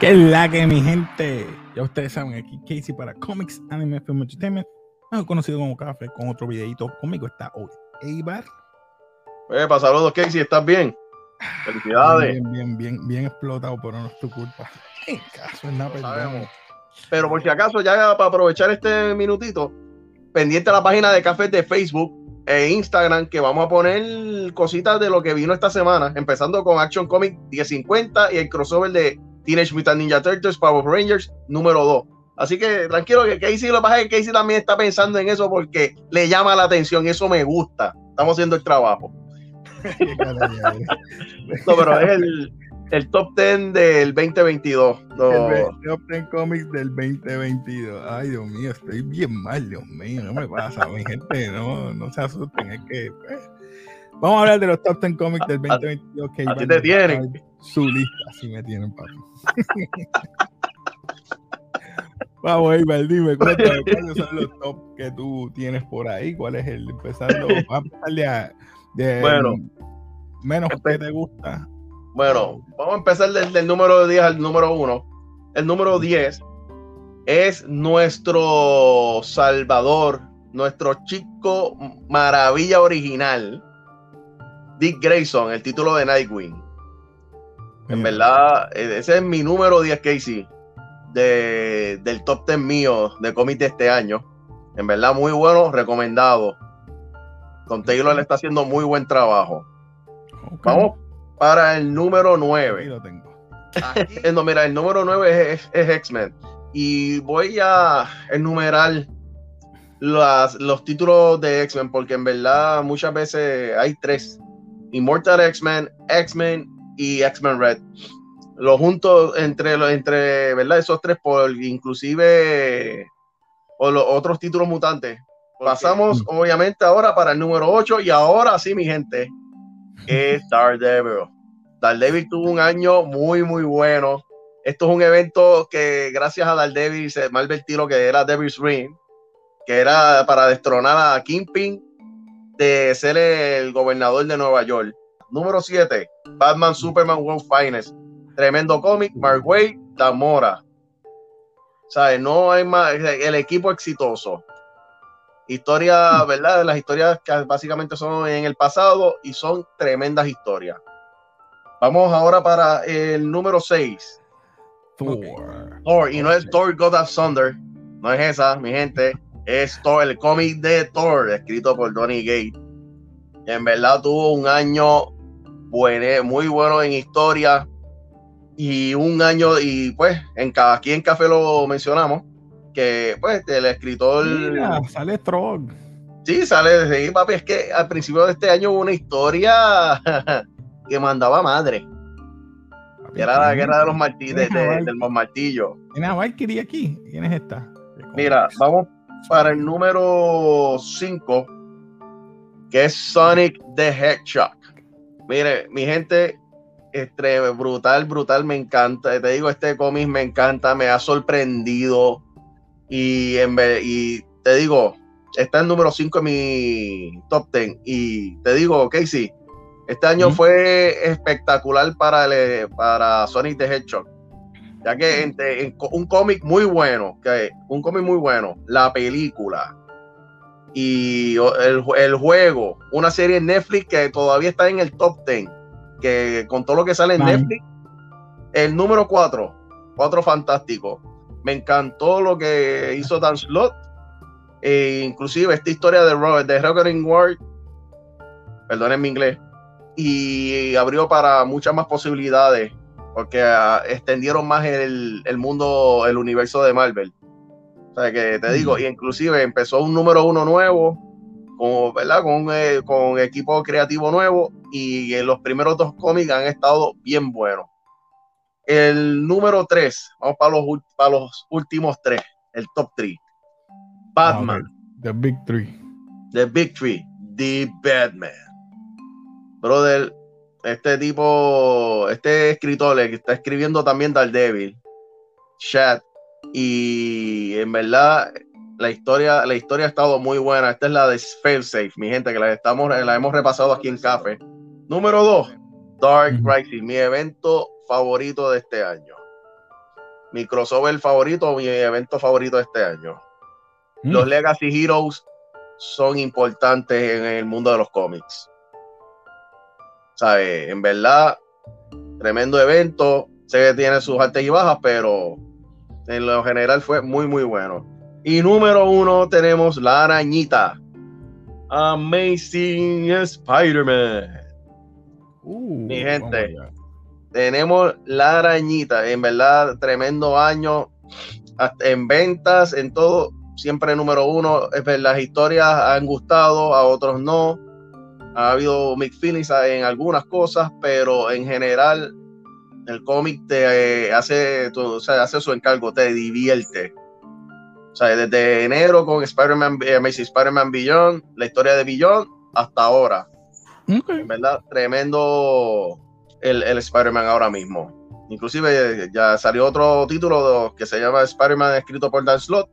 ¿Qué es la que mi gente? Ya ustedes saben, aquí Casey para Comics Anime Film Entertainment, mejor conocido como Café, con otro videito. Conmigo está hoy Eibar. Epa, saludos Casey, ¿estás bien? Felicidades. Bien, bien, bien, bien explotado, pero no es tu culpa. En caso es nada. Pero por si acaso, ya para aprovechar este minutito, pendiente a la página de Café de Facebook e Instagram, que vamos a poner cositas de lo que vino esta semana, empezando con Action Comic 1050 y el crossover de Teenage Mutant Ninja Turtles Power Rangers número 2. Así que tranquilo que Casey lo pasa que Casey también está pensando en eso porque le llama la atención, eso me gusta. Estamos haciendo el trabajo. No, pero es el, el top 10 del 2022. No, El Top 10 Comics del 2022. Ay, Dios mío, estoy bien mal, Dios mío, no me pasa, mi gente, no, no se asusten, es que pues, vamos a hablar de los Top 10 Comics del 2022 que a ti Iván te tienen. Su lista, así me tienen, papi. Vamos, Iván, dime, cuéntame, ¿cuáles son los top que tú tienes por ahí? ¿Cuál es el empezando? Vamos a empezar de, Bueno. menos que te gusta. Bueno, vamos a empezar del, del número 10 al número 1. El número 10 es nuestro Salvador, nuestro chico maravilla original, Dick Grayson, el título de Nightwing. En verdad, eh, ese es mi número 10, Casey, de, del top 10 mío de cómics de este año. En verdad, muy bueno, recomendado. Don Taylor le está haciendo muy buen trabajo. Vamos para el número Ahí 9. lo tengo. No, mira, el número 9 es, es X-Men. Y voy a enumerar las, los títulos de X-Men, porque en verdad muchas veces hay tres: Immortal X-Men, X-Men y X-Men Red. Los juntos entre, los- entre ¿verdad? esos tres, por inclusive o los otros títulos mutantes. Pasamos, obviamente, ahora para el número 8. Y ahora sí, mi gente, es Daredevil. Daredevil tuvo un año muy, muy bueno. Esto es un evento que, gracias a Daredevil, se Marvel tiró que era Devil's Ring, que era para destronar a Kingpin de ser el gobernador de Nueva York. Número 7, Batman Superman World Finest. Tremendo cómic, Mark Waid, Damora. ¿Sabes? No hay más. El equipo exitoso. Historia, ¿verdad? Las historias que básicamente son en el pasado y son tremendas historias. Vamos ahora para el número 6. Thor. Thor, y no es Thor God of Thunder, no es esa, mi gente, es Thor, el cómic de Thor, escrito por Donny Gate. En verdad tuvo un año buene- muy bueno en historia y un año, y pues en cada, aquí en Café lo mencionamos, que pues el escritor, Mira, sale Trog. sí, sale de ahí, papi, es que al principio de este año hubo una historia que mandaba madre, que era la guerra de los martillos, de, de- del martillo. ¿Tiene a Valkyrie aquí? ¿Quién es esta? Mira, vamos para el número 5, que es Sonic the Hedgehog. Mire, mi gente, este, brutal, brutal, me encanta. Te digo, este cómic me encanta, me ha sorprendido. Y, en ve- y te digo, está el número 5 en mi top 10. Y te digo, Casey, este año fue espectacular para, el- para Sonic the Hedgehog ya que entre- en un cómic muy bueno, que un cómic muy bueno, la película y el, ju- el juego, una serie en Netflix que todavía está en el top 10, que con todo lo que sale en. Netflix, el número 4, 4 fantástico. Me encantó lo que hizo Dan Slott, e inclusive esta historia de Robert, de Recording World, perdonen mi inglés, y abrió para muchas más posibilidades porque ah, extendieron más el, el mundo, el universo de Marvel. O sea, que te digo, y inclusive empezó un número uno nuevo, con, ¿verdad? Con, eh, con equipo creativo nuevo, y los primeros dos cómics han estado bien buenos. El número tres, vamos para los, para los últimos tres, el top three. Batman. The Big Three. The Big Three, The Batman. Brother, este tipo, este escritor que está escribiendo también Daredevil, Chat, y en verdad la historia, la historia ha estado muy buena. Esta es la de Failsafe, mi gente, que la, estamos, la hemos repasado aquí en Café. Número 2, Dark Crisis, mi evento favorito de este año. Mi crossover favorito, mi evento favorito de este año. Mm. Los Legacy Heroes son importantes en el mundo de los cómics. ¿Sabes? En verdad, tremendo evento. Sé que tiene sus altas y bajas, pero en lo general fue muy, muy bueno. Y número uno tenemos la arañita. Amazing Spider-Man. Uh, Mi gente. Tenemos la arañita. En verdad, tremendo año. En ventas, en todo. Siempre número uno. Es ver, las historias han gustado, a otros no. Ha habido mixed feelings en algunas cosas, pero en general el cómic te eh, hace, tu- o sea, hace su encargo, te divierte. O sea, desde enero con Spider-Man, eh, Amazing Spider-Man Beyond, la historia de Beyond, hasta ahora. Ok. En verdad, tremendo el, el Spider-Man ahora mismo. Inclusive ya salió otro título de- que se llama Spider-Man escrito por Dan Slott,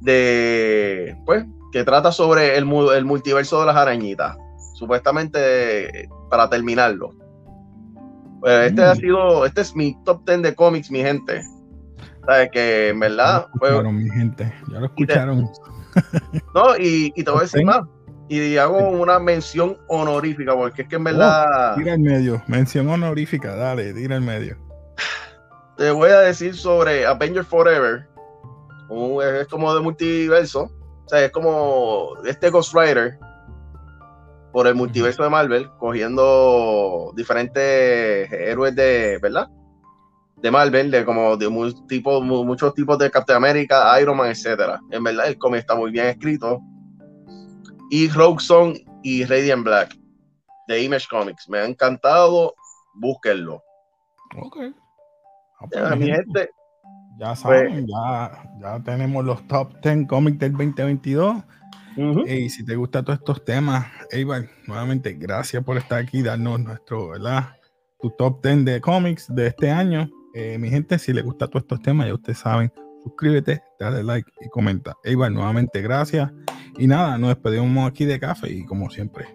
de, pues, que trata sobre el, el multiverso de las arañitas. Supuestamente para terminarlo. Pues este Mm. ha sido, este es mi top 10 de cómics, mi gente. ¿Sabes? Que en Ya verdad fue, mi gente. Ya lo Y te- escucharon. no, y, y te voy a decir más. Y hago una mención honorífica, porque es que en verdad. Tira medio. Mención honorífica. Dale, tira el medio. te voy a decir sobre Avenger Forever. Es como de multiverso. O sea, es como este Ghost Rider por el multiverso de Marvel, cogiendo diferentes héroes de, ¿verdad? De Marvel, de como de mu- tipo- mu- muchos tipos de Captain America, Iron Man, etcétera. En verdad, el cómic está muy bien escrito. Y Rogue Song y Radiant Black de Image Comics. Me ha encantado. Búsquenlo. Ok. Ah, pues, Ya, mi gente, ya saben, ya, ya tenemos los top 10 cómics del 2022. Y si te gustan todos estos temas, Eibar, nuevamente, gracias por estar aquí, darnos nuestro, ¿verdad? Tu top 10 de cómics de este año. Eh, mi gente, si les gustan todos estos temas, ya ustedes saben, suscríbete, dale like y comenta. Eibar, nuevamente, gracias. Y nada, nos despedimos aquí de café y como siempre.